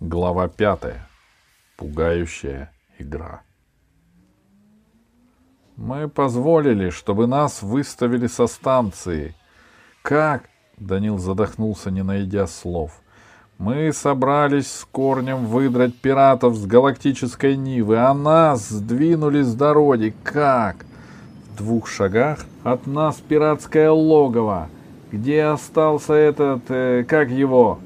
Глава пятая. Пугающая игра. Мы позволили, чтобы нас выставили со станции. Как? Данил задохнулся, не найдя слов. Мы собрались с корнем выдрать пиратов с галактической Нивы, а нас сдвинули с дороги. Как? В двух шагах от нас пиратское логово. Где остался этот... Э, как его?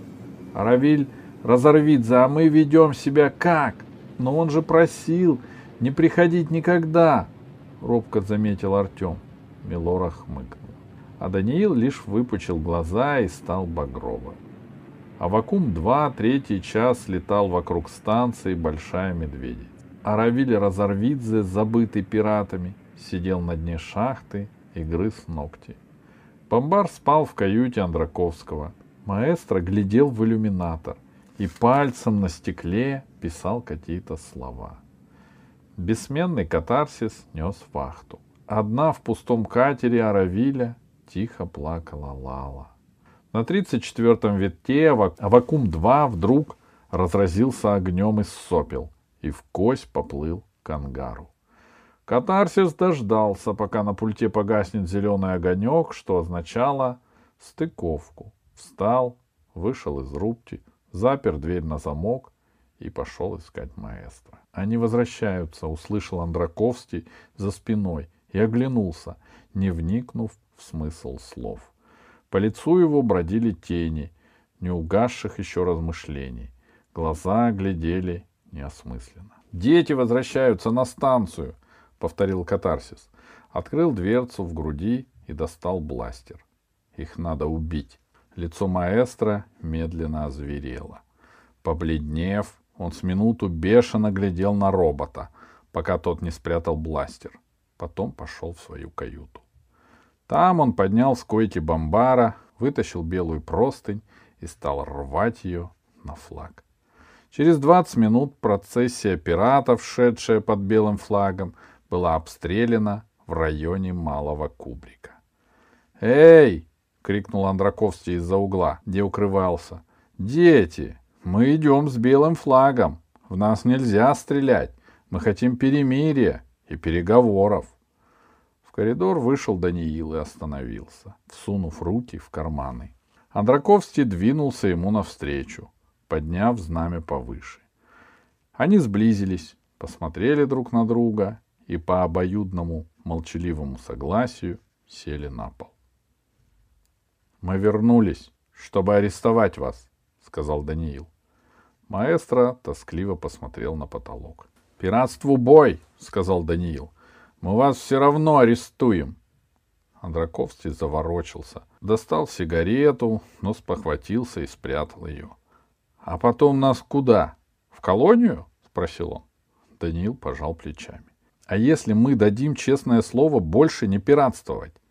Равиль Разорвидзе, а мы ведем себя как? Но он же просил не приходить никогда, — робко заметил Артем. Милора хмыкнул. А Даниил лишь выпучил глаза и стал багровым. А Вакум-2 третий час летал вокруг станции Большая Медведица. А Равиль Разорвидзе, забытый пиратами, сидел на дне шахты и грыз ногти. Бомбар спал в каюте Андраковского. Маэстро глядел в иллюминатор и пальцем на стекле писал какие-то слова. Бессменный катарсис нес вахту. Одна в пустом катере Аравиля тихо плакала Лала. На 34-м витке Авакум-2 вдруг разразился огнем из сопел и в кость поплыл к ангару. Катарсис дождался, пока на пульте погаснет зеленый огонек, что означало стыковку. Встал, вышел из рубки, запер дверь на замок и пошел искать маэстро. Они возвращаются, услышал Андраковский за спиной и оглянулся, не вникнув в смысл слов. По лицу его бродили тени, не угасших еще размышлений. Глаза глядели неосмысленно. «Дети возвращаются на станцию!» — повторил катарсис. Открыл дверцу в груди и достал бластер. Их надо убить. Лицо маэстро медленно озверело. Побледнев, он с минуту бешено глядел на робота, пока тот не спрятал бластер. Потом пошел в свою каюту. Там он поднял с койки бомбара, вытащил белую простынь и стал рвать ее на флаг. Через двадцать минут процессия пиратов, шедшая под белым флагом, была обстреляна в районе Малого Кубрика. «Эй!» — крикнул Андраковский из-за угла, где укрывался. «Дети, мы идем с белым флагом. В нас нельзя стрелять. Мы хотим перемирия и переговоров». В коридор вышел Даниил и остановился, всунув руки в карманы. Андраковский двинулся ему навстречу, подняв знамя повыше. Они сблизились, посмотрели друг на друга и по обоюдному молчаливому согласию сели на пол. «Мы вернулись, чтобы арестовать вас», — сказал Даниил. Маэстро тоскливо посмотрел на потолок. «Пиратству бой!» — сказал Даниил. «Мы вас все равно арестуем!» Андраковский заворочился, достал сигарету, но спохватился и спрятал ее. «А потом нас куда? В колонию?» — спросил он. Даниил пожал плечами. «А если мы дадим честное слово больше не пиратствовать?» —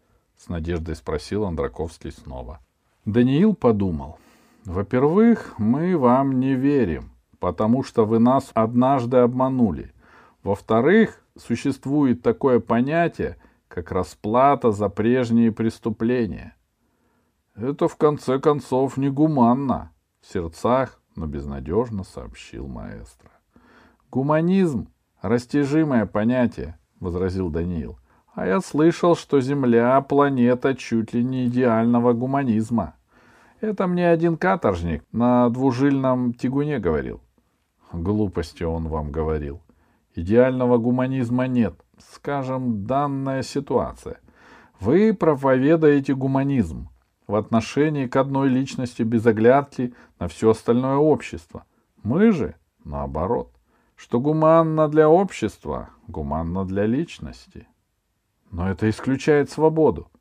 с надеждой спросил Андраковский снова. Даниил подумал. «Во-первых, мы вам не верим, потому что вы нас однажды обманули. Во-вторых, существует такое понятие, как расплата за прежние преступления. Это, в конце концов, негуманно, в сердцах, но безнадежно сообщил маэстро. Гуманизм Растяжимое понятие, — возразил Даниил. А я слышал, что Земля — планета чуть ли не идеального гуманизма. Это мне один каторжник на двужильном тягуне говорил. Глупости он вам говорил. Идеального гуманизма нет. Скажем, данная ситуация. Вы проповедаете гуманизм в отношении к одной личности без оглядки на все остальное общество. Мы же, наоборот что гуманно для общества, гуманно для личности. Но это исключает свободу.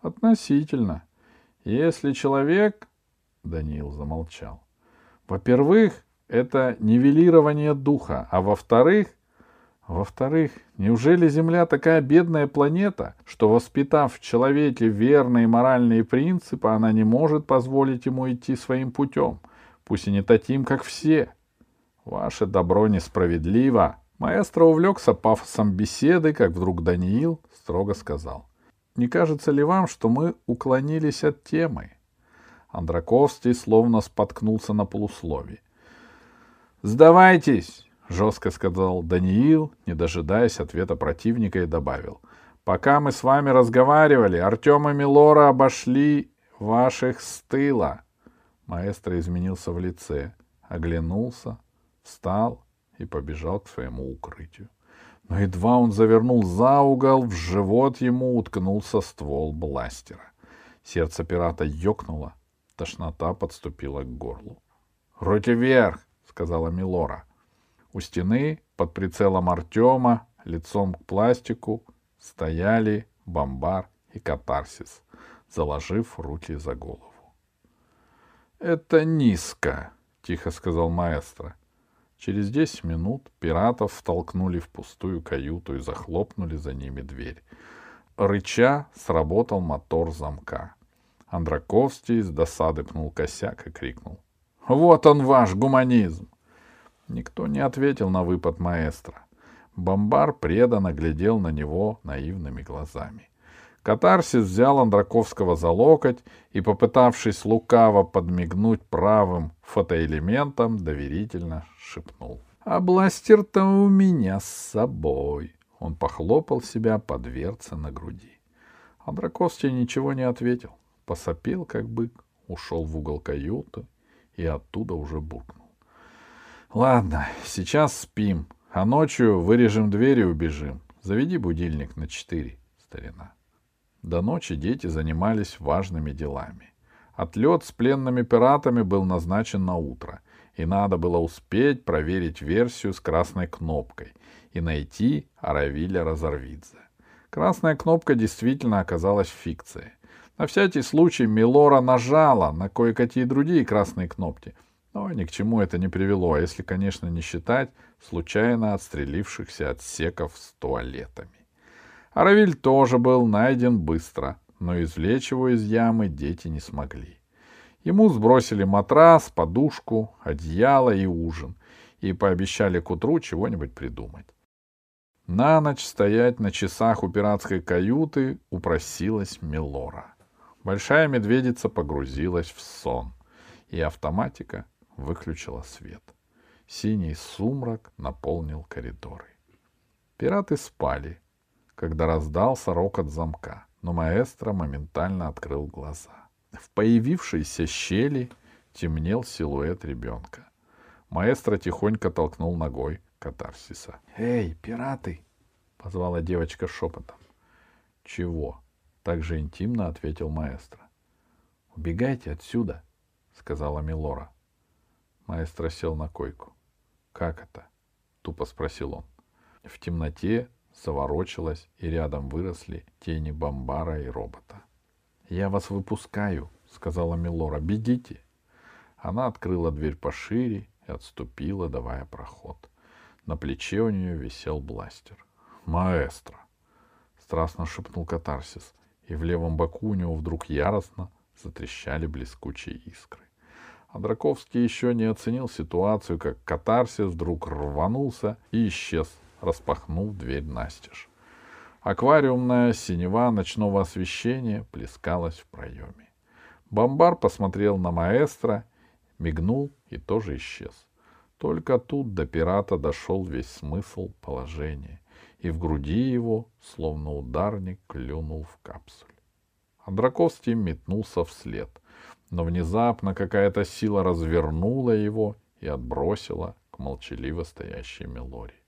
Относительно. Если человек... Даниил замолчал. Во-первых, это нивелирование духа, а во-вторых, во-вторых, неужели Земля такая бедная планета, что, воспитав в человеке верные моральные принципы, она не может позволить ему идти своим путем, пусть и не таким, как все? Ваше добро несправедливо. Маэстро увлекся пафосом беседы, как вдруг Даниил строго сказал. Не кажется ли вам, что мы уклонились от темы? Андраковский словно споткнулся на полусловии. «Сдавайтесь!» — жестко сказал Даниил, не дожидаясь ответа противника, и добавил. «Пока мы с вами разговаривали, Артем и Милора обошли ваших с тыла». Маэстро изменился в лице, оглянулся, встал и побежал к своему укрытию. Но едва он завернул за угол, в живот ему уткнулся ствол бластера. Сердце пирата ёкнуло, тошнота подступила к горлу. — Руки вверх! — сказала Милора. У стены, под прицелом Артема, лицом к пластику, стояли бомбар и катарсис, заложив руки за голову. — Это низко, — тихо сказал маэстро. Через десять минут пиратов втолкнули в пустую каюту и захлопнули за ними дверь. Рыча сработал мотор замка. Андраковский с досады пнул косяк и крикнул. «Вот он ваш гуманизм!» Никто не ответил на выпад маэстро. Бомбар преданно глядел на него наивными глазами. Катарсис взял Андраковского за локоть и, попытавшись лукаво подмигнуть правым фотоэлементом, доверительно шепнул. — А бластер-то у меня с собой. Он похлопал себя по дверце на груди. Андраковский ничего не ответил. Посопел, как бык, ушел в угол каюты и оттуда уже буркнул. — Ладно, сейчас спим, а ночью вырежем дверь и убежим. Заведи будильник на четыре, старина. До ночи дети занимались важными делами. Отлет с пленными пиратами был назначен на утро, и надо было успеть проверить версию с красной кнопкой и найти Аравиля Разорвидзе. Красная кнопка действительно оказалась фикцией. На всякий случай Милора нажала на кое-какие другие красные кнопки, но ни к чему это не привело, если, конечно, не считать случайно отстрелившихся отсеков с туалетами. Аравиль тоже был найден быстро, но извлечь его из ямы дети не смогли. Ему сбросили матрас, подушку, одеяло и ужин, и пообещали к утру чего-нибудь придумать. На ночь стоять на часах у пиратской каюты упросилась Милора. Большая медведица погрузилась в сон, и автоматика выключила свет. Синий сумрак наполнил коридоры. Пираты спали, когда раздался рокот замка, но маэстро моментально открыл глаза. В появившейся щели темнел силуэт ребенка. Маэстро тихонько толкнул ногой катарсиса. «Эй, пираты!» — позвала девочка шепотом. «Чего?» — так же интимно ответил маэстро. «Убегайте отсюда!» — сказала Милора. Маэстро сел на койку. «Как это?» — тупо спросил он. В темноте заворочилась, и рядом выросли тени бомбара и робота. «Я вас выпускаю», — сказала Милора. «Бегите». Она открыла дверь пошире и отступила, давая проход. На плече у нее висел бластер. «Маэстро!» — страстно шепнул катарсис, и в левом боку у него вдруг яростно затрещали блескучие искры. А еще не оценил ситуацию, как катарсис вдруг рванулся и исчез, распахнув дверь настежь. Аквариумная синева ночного освещения плескалась в проеме. Бомбар посмотрел на маэстро, мигнул и тоже исчез. Только тут до пирата дошел весь смысл положения, и в груди его, словно ударник, клюнул в капсуль. Андраковский метнулся вслед, но внезапно какая-то сила развернула его и отбросила к молчаливо стоящей Мелори.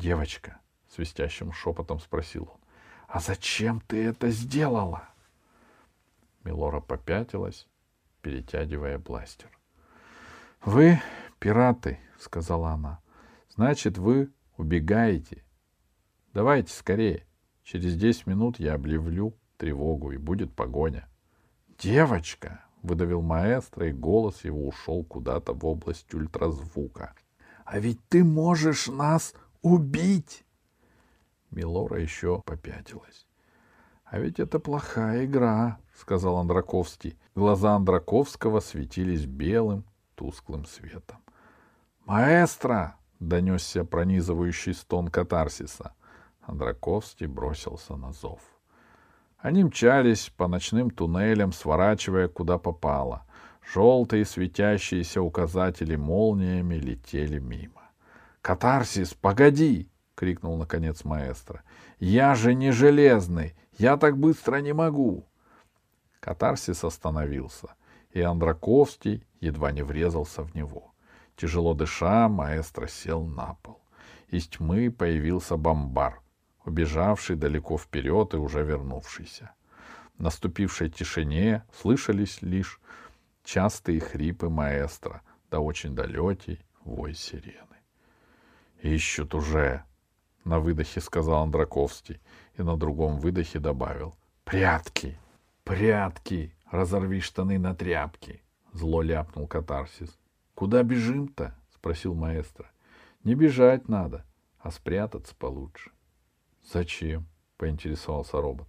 «Девочка!» — свистящим шепотом спросил он. «А зачем ты это сделала?» Милора попятилась, перетягивая бластер. «Вы пираты», — сказала она. «Значит, вы убегаете. Давайте скорее. Через десять минут я объявлю тревогу, и будет погоня». «Девочка!» — выдавил маэстро, и голос его ушел куда-то в область ультразвука. «А ведь ты можешь нас убить!» Милора еще попятилась. «А ведь это плохая игра», — сказал Андраковский. Глаза Андраковского светились белым, тусклым светом. «Маэстро!» — донесся пронизывающий стон катарсиса. Андраковский бросился на зов. Они мчались по ночным туннелям, сворачивая куда попало. Желтые светящиеся указатели молниями летели мимо. «Катарсис, погоди!» — крикнул наконец маэстро. «Я же не железный! Я так быстро не могу!» Катарсис остановился, и Андраковский едва не врезался в него. Тяжело дыша, маэстро сел на пол. Из тьмы появился бомбар, убежавший далеко вперед и уже вернувшийся. В наступившей тишине слышались лишь частые хрипы маэстро, да очень далекий вой сирены. «Ищут уже!» — на выдохе сказал Андраковский и на другом выдохе добавил. «Прятки! Прятки! Разорви штаны на тряпки!» — зло ляпнул катарсис. «Куда бежим-то?» — спросил маэстро. «Не бежать надо, а спрятаться получше». «Зачем?» — поинтересовался робот.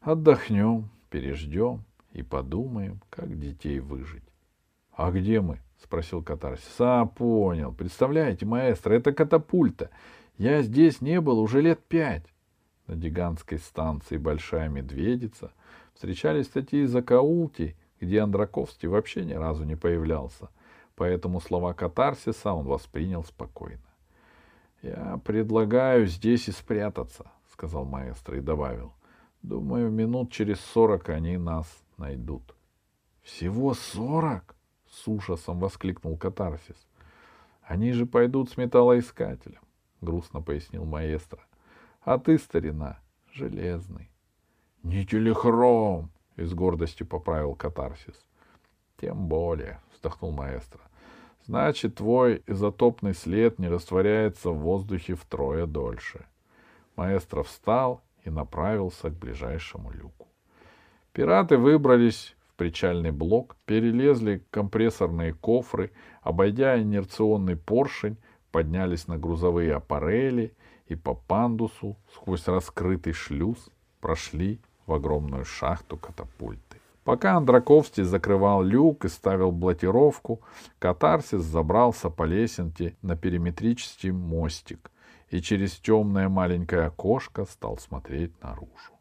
«Отдохнем, переждем и подумаем, как детей выжить». «А где мы?» — спросил катарсис. «А, понял. Представляете, маэстро, это катапульта. Я здесь не был уже лет пять». На гигантской станции «Большая медведица» встречались такие закоулки, где Андраковский вообще ни разу не появлялся, поэтому слова катарсиса он воспринял спокойно. «Я предлагаю здесь и спрятаться», — сказал маэстро и добавил. «Думаю, минут через сорок они нас найдут». «Всего сорок?» — с ужасом воскликнул катарсис. «Они же пойдут с металлоискателем», — грустно пояснил маэстро. «А ты, старина, железный». «Не телехром!» — и с гордостью поправил катарсис. «Тем более», — вздохнул маэстро. «Значит, твой изотопный след не растворяется в воздухе втрое дольше». Маэстро встал и направился к ближайшему люку. Пираты выбрались причальный блок, перелезли компрессорные кофры, обойдя инерционный поршень, поднялись на грузовые аппарели и по пандусу сквозь раскрытый шлюз прошли в огромную шахту катапульты. Пока Андраковский закрывал люк и ставил блокировку, катарсис забрался по лесенке на периметрический мостик и через темное маленькое окошко стал смотреть наружу.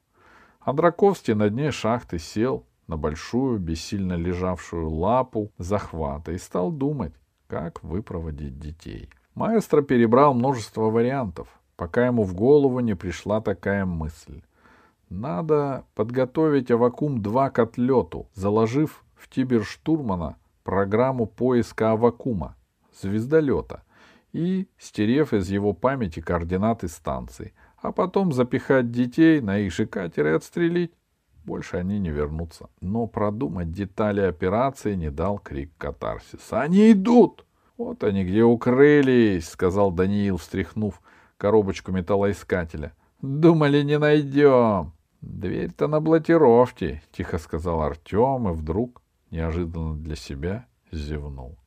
Андраковский на дне шахты сел на большую, бессильно лежавшую лапу захвата и стал думать, как выпроводить детей. Маэстро перебрал множество вариантов, пока ему в голову не пришла такая мысль. Надо подготовить Авакум-2 к отлету, заложив в Тиберштурмана программу поиска Авакума, звездолета, и стерев из его памяти координаты станции, а потом запихать детей на их же катер и отстрелить. Больше они не вернутся. Но продумать детали операции не дал крик катарсиса. «Они идут!» «Вот они где укрылись!» — сказал Даниил, встряхнув коробочку металлоискателя. «Думали, не найдем!» «Дверь-то на блокировке», — тихо сказал Артем и вдруг, неожиданно для себя, зевнул.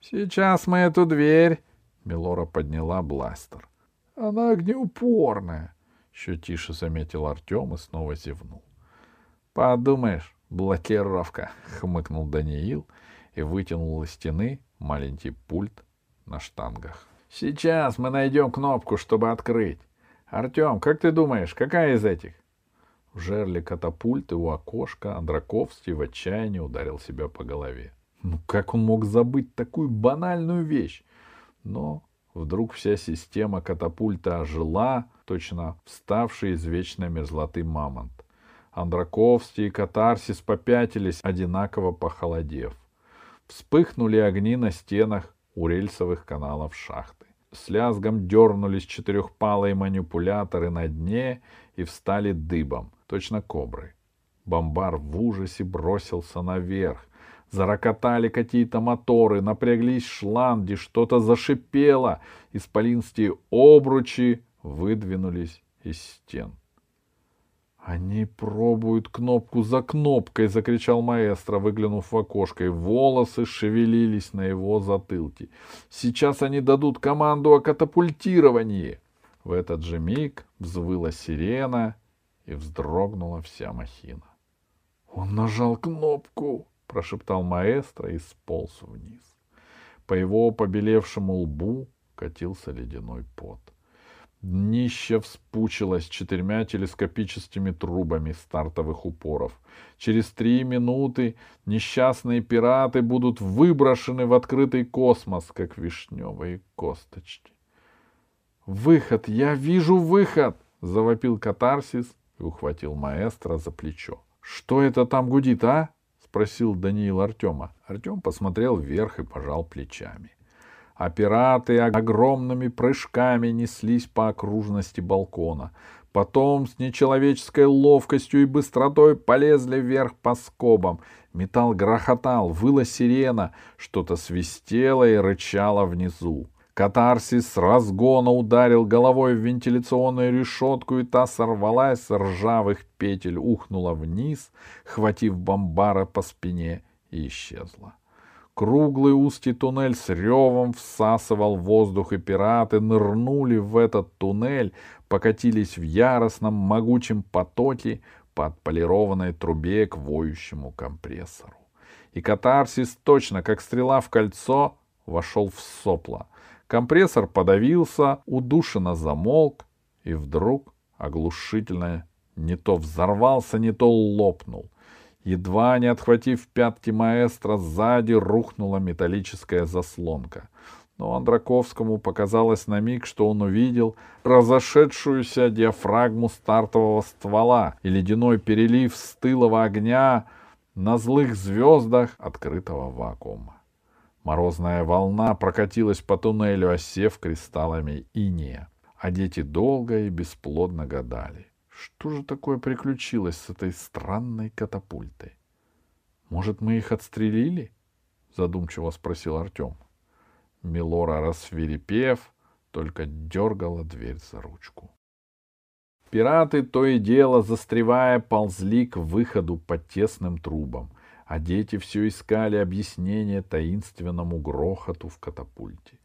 «Сейчас мы эту дверь...» — Милора подняла бластер. «Она огнеупорная», — еще тише заметил Артем и снова зевнул. «Подумаешь, блокировка», — хмыкнул Даниил и вытянул из стены маленький пульт на штангах. «Сейчас мы найдем кнопку, чтобы открыть. Артем, как ты думаешь, какая из этих?» В жерле катапульты у окошка Андраковский в отчаянии ударил себя по голове. Ну как он мог забыть такую банальную вещь? Но вдруг вся система катапульта ожила, точно вставший из вечной мерзлоты мамонт. Андраковский и Катарсис попятились, одинаково похолодев. Вспыхнули огни на стенах у рельсовых каналов шахты. С лязгом дернулись четырехпалые манипуляторы на дне и встали дыбом — точно кобры. Бомбар в ужасе бросился наверх. Зарокотали какие-то моторы, напряглись шланги, что-то зашипело. Исполинские обручи выдвинулись из стен. «Они пробуют кнопку за кнопкой!» — закричал маэстро, выглянув в окошко, и волосы шевелились на его затылке. «Сейчас они дадут команду о катапультировании!» В этот же миг взвыла сирена, и вздрогнула вся махина. «Он нажал кнопку!» — прошептал маэстро и сполз вниз. По его побелевшему лбу катился ледяной пот. Днище вспучилось четырьмя телескопическими трубами стартовых упоров. Через три минуты несчастные пираты будут выброшены в открытый космос, как вишневые косточки. «Выход! Я вижу выход!» — завопил катарсис и ухватил маэстро за плечо. «Что это там гудит, а?» — спросил Даниил Артема. Артем посмотрел вверх и пожал плечами а пираты огромными прыжками неслись по окружности балкона. Потом с нечеловеческой ловкостью и быстротой полезли вверх по скобам. Металл грохотал, выла сирена, что-то свистело и рычало внизу. Катарсис с разгона ударил головой в вентиляционную решетку, и та сорвалась с ржавых петель, ухнула вниз, хватив бомбара по спине и исчезла. Круглый узкий туннель с ревом всасывал воздух, и пираты нырнули в этот туннель, покатились в яростном могучем потоке по отполированной трубе к воющему компрессору. И катарсис, точно как стрела в кольцо, вошел в сопло. Компрессор подавился, удушенно замолк, и вдруг оглушительно не то взорвался, не то лопнул — Едва не отхватив пятки маэстро, сзади рухнула металлическая заслонка. Но Андраковскому показалось на миг, что он увидел разошедшуюся диафрагму стартового ствола и ледяной перелив стылого огня на злых звездах открытого вакуума. Морозная волна прокатилась по туннелю, осев кристаллами иния, а дети долго и бесплодно гадали, что же такое приключилось с этой странной катапультой? Может, мы их отстрелили? Задумчиво спросил Артем. Милора, рассверепев, только дергала дверь за ручку. Пираты то и дело, застревая, ползли к выходу по тесным трубам, а дети все искали объяснение таинственному грохоту в катапульте.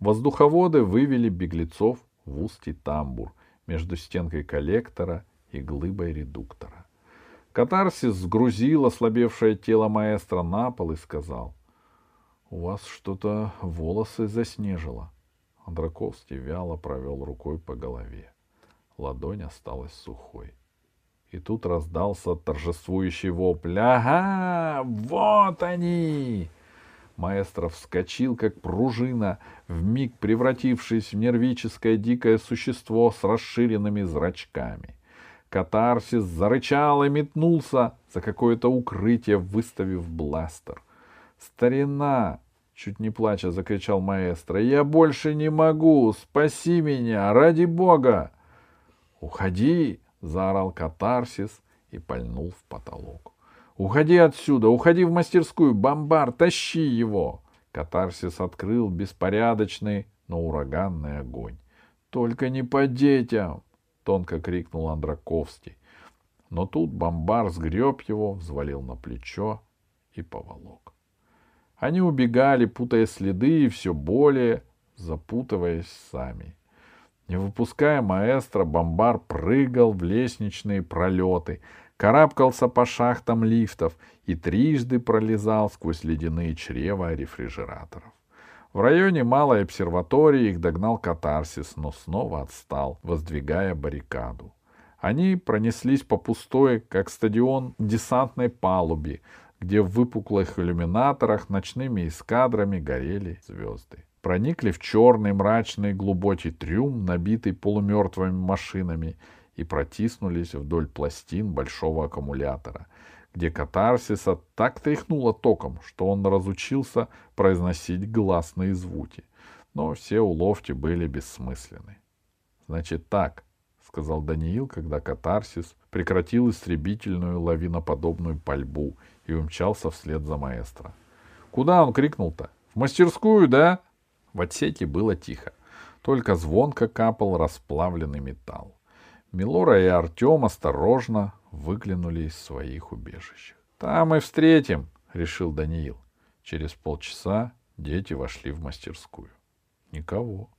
Воздуховоды вывели беглецов в узкий тамбур, между стенкой коллектора и глыбой редуктора. Катарсис сгрузил ослабевшее тело маэстро на пол и сказал, «У вас что-то волосы заснежило». Андраковский вяло провел рукой по голове. Ладонь осталась сухой. И тут раздался торжествующий вопль. «Ага! Вот они!» Маэстро вскочил, как пружина, вмиг превратившись в нервическое дикое существо с расширенными зрачками. Катарсис зарычал и метнулся за какое-то укрытие, выставив бластер. «Старина!» — чуть не плача закричал маэстро. «Я больше не могу! Спаси меня! Ради бога!» «Уходи!» — заорал Катарсис и пальнул в потолок. Уходи отсюда, уходи в мастерскую, бомбар, тащи его. Катарсис открыл беспорядочный, но ураганный огонь. Только не по детям, тонко крикнул Андраковский. Но тут бомбар сгреб его, взвалил на плечо и поволок. Они убегали, путая следы и все более запутываясь сами. Не выпуская маэстро, бомбар прыгал в лестничные пролеты, карабкался по шахтам лифтов и трижды пролезал сквозь ледяные чрева рефрижераторов. В районе малой обсерватории их догнал катарсис, но снова отстал, воздвигая баррикаду. Они пронеслись по пустой, как стадион, десантной палубе, где в выпуклых иллюминаторах ночными эскадрами горели звезды. Проникли в черный мрачный глубокий трюм, набитый полумертвыми машинами, и протиснулись вдоль пластин большого аккумулятора, где катарсиса так тряхнуло током, что он разучился произносить гласные звуки. Но все уловки были бессмысленны. «Значит так», — сказал Даниил, когда катарсис прекратил истребительную лавиноподобную пальбу и умчался вслед за маэстро. «Куда он крикнул-то? В мастерскую, да?» В отсеке было тихо. Только звонко капал расплавленный металл. Милора и Артем осторожно выглянули из своих убежищ. «Там и встретим», — решил Даниил. Через полчаса дети вошли в мастерскую. Никого.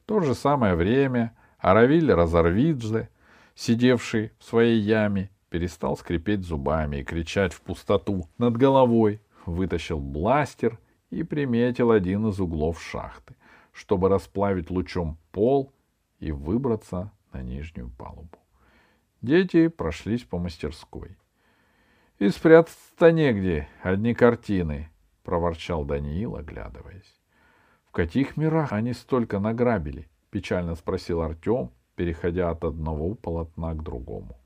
В то же самое время Аравиль Разорвидзе, сидевший в своей яме, перестал скрипеть зубами и кричать в пустоту над головой, вытащил бластер и приметил один из углов шахты, чтобы расплавить лучом пол и выбраться на нижнюю палубу. Дети прошлись по мастерской. — И спрятаться-то негде, одни картины, — проворчал Даниил, оглядываясь. — В каких мирах они столько награбили? — печально спросил Артем, переходя от одного полотна к другому.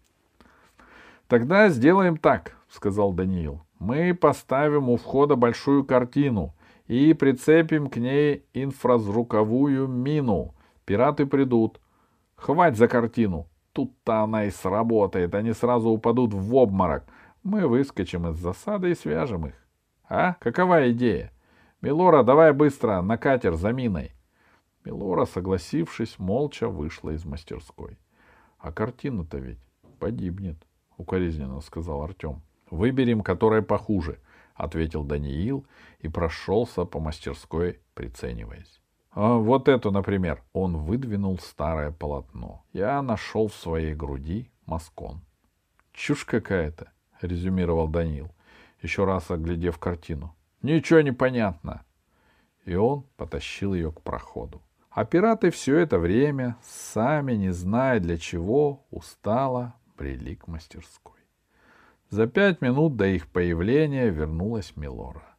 — Тогда сделаем так, — сказал Даниил. — Мы поставим у входа большую картину и прицепим к ней инфразвуковую мину. Пираты придут. Хвать за картину. Тут-то она и сработает. Они сразу упадут в обморок. Мы выскочим из засады и свяжем их. А? Какова идея? Милора, давай быстро, на катер за миной. Милора, согласившись, молча вышла из мастерской. — А картина-то ведь погибнет, — укоризненно сказал Артем. — Выберем, которая похуже, — ответил Даниил и прошелся по мастерской, прицениваясь. А вот эту, например. Он выдвинул старое полотно. Я нашел в своей груди маскон. — Чушь какая-то, — резюмировал Даниил, еще раз оглядев картину. — Ничего не понятно. И он потащил ее к проходу. А пираты все это время, сами не зная для чего, устало брели к мастерской. За пять минут до их появления вернулась Милора.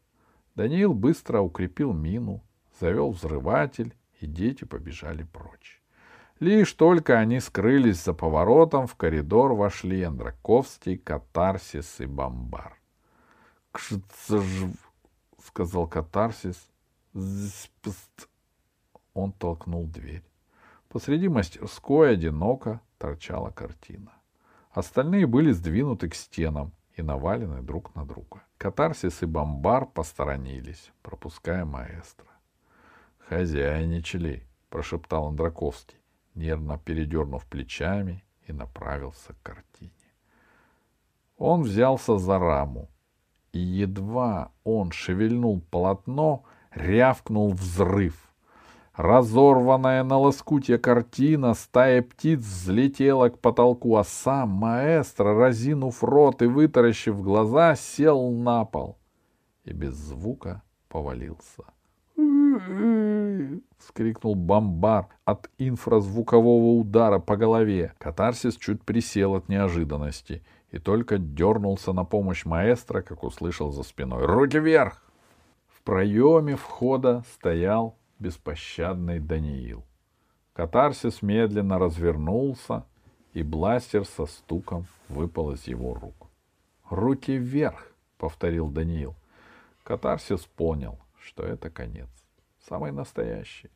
Даниил быстро укрепил мину, завел взрыватель, и дети побежали прочь. Лишь только они скрылись за поворотом, в коридор вошли Андраковский, Катарсис и Бомбар. — Кшцж, — сказал Катарсис. — он толкнул дверь. Посреди мастерской одиноко торчала картина. Остальные были сдвинуты к стенам и навалены друг на друга. Катарсис и бомбар посторонились, пропуская маэстро. «Хозяйничали», — прошептал Андраковский, нервно передернув плечами и направился к картине. Он взялся за раму, и едва он шевельнул полотно, рявкнул взрыв. Разорванная на лоскутья картина, стая птиц взлетела к потолку, а сам маэстро, разинув рот и вытаращив глаза, сел на пол и без звука повалился. — вскрикнул бомбар от инфразвукового удара по голове. Катарсис чуть присел от неожиданности и только дернулся на помощь маэстро, как услышал за спиной. «Руки вверх!» В проеме входа стоял беспощадный Даниил. Катарсис медленно развернулся, и бластер со стуком выпал из его рук. «Руки вверх!» — повторил Даниил. Катарсис понял, что это конец. Самый настоящий.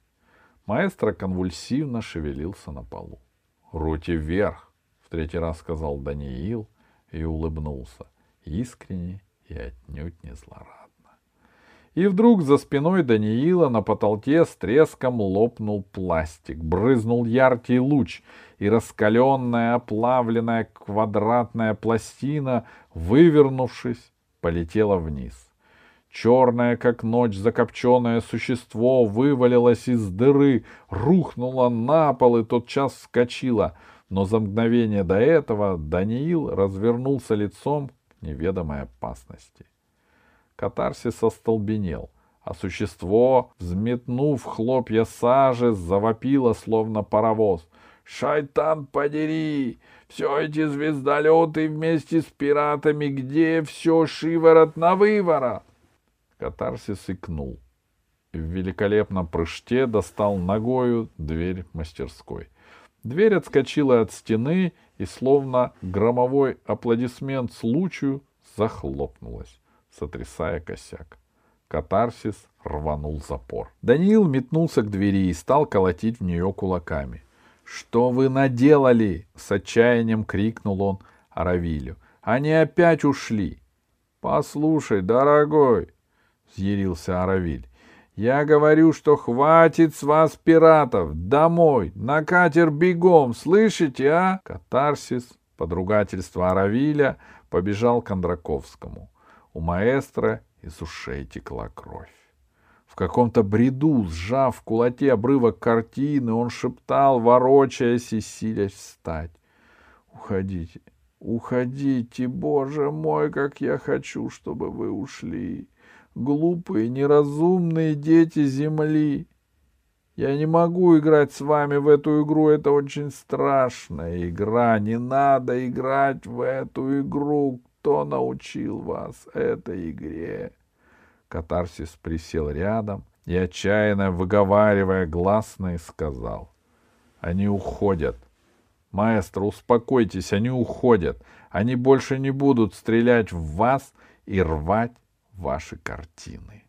Маэстро конвульсивно шевелился на полу. «Руки вверх!» — в третий раз сказал Даниил и улыбнулся, искренне и отнюдь не злорадно. И вдруг за спиной Даниила на потолке с треском лопнул пластик, брызнул яркий луч, и раскаленная, оплавленная квадратная пластина, вывернувшись, полетела вниз. Черное, как ночь, закопченное существо вывалилось из дыры, рухнуло на пол и тотчас вскочило. Но за мгновение до этого Даниил развернулся лицом к неведомой опасности. Катарсис остолбенел, а существо, взметнув хлопья сажи, завопило, словно паровоз. «Шайтан, подери! Все эти звездолеты вместе с пиратами, где все шиворот на выворот!» Катарсис икнул. В великолепном прыжке достал ногою дверь мастерской. Дверь отскочила от стены и, словно громовой аплодисмент случаю, захлопнулась сотрясая косяк. Катарсис рванул запор. Даниил метнулся к двери и стал колотить в нее кулаками. «Что вы наделали?» — с отчаянием крикнул он Аравилю. «Они опять ушли!» «Послушай, дорогой!» — взъярился Аравиль. «Я говорю, что хватит с вас пиратов! Домой! На катер бегом! Слышите, а?» Катарсис, подругательство Аравиля, побежал к Андраковскому. У маэстро из ушей текла кровь. В каком-то бреду, сжав в кулаке обрывок картины, он шептал, ворочаясь и силясь встать. «Уходите, уходите, Боже мой, как я хочу, чтобы вы ушли! Глупые, неразумные дети земли! Я не могу играть с вами в эту игру, это очень страшная игра. Не надо играть в эту игру. Кто научил вас этой игре? Катарсис присел рядом и, отчаянно выговаривая гласные, сказал. Они уходят. Маэстро, успокойтесь, они уходят. Они больше не будут стрелять в вас и рвать ваши картины.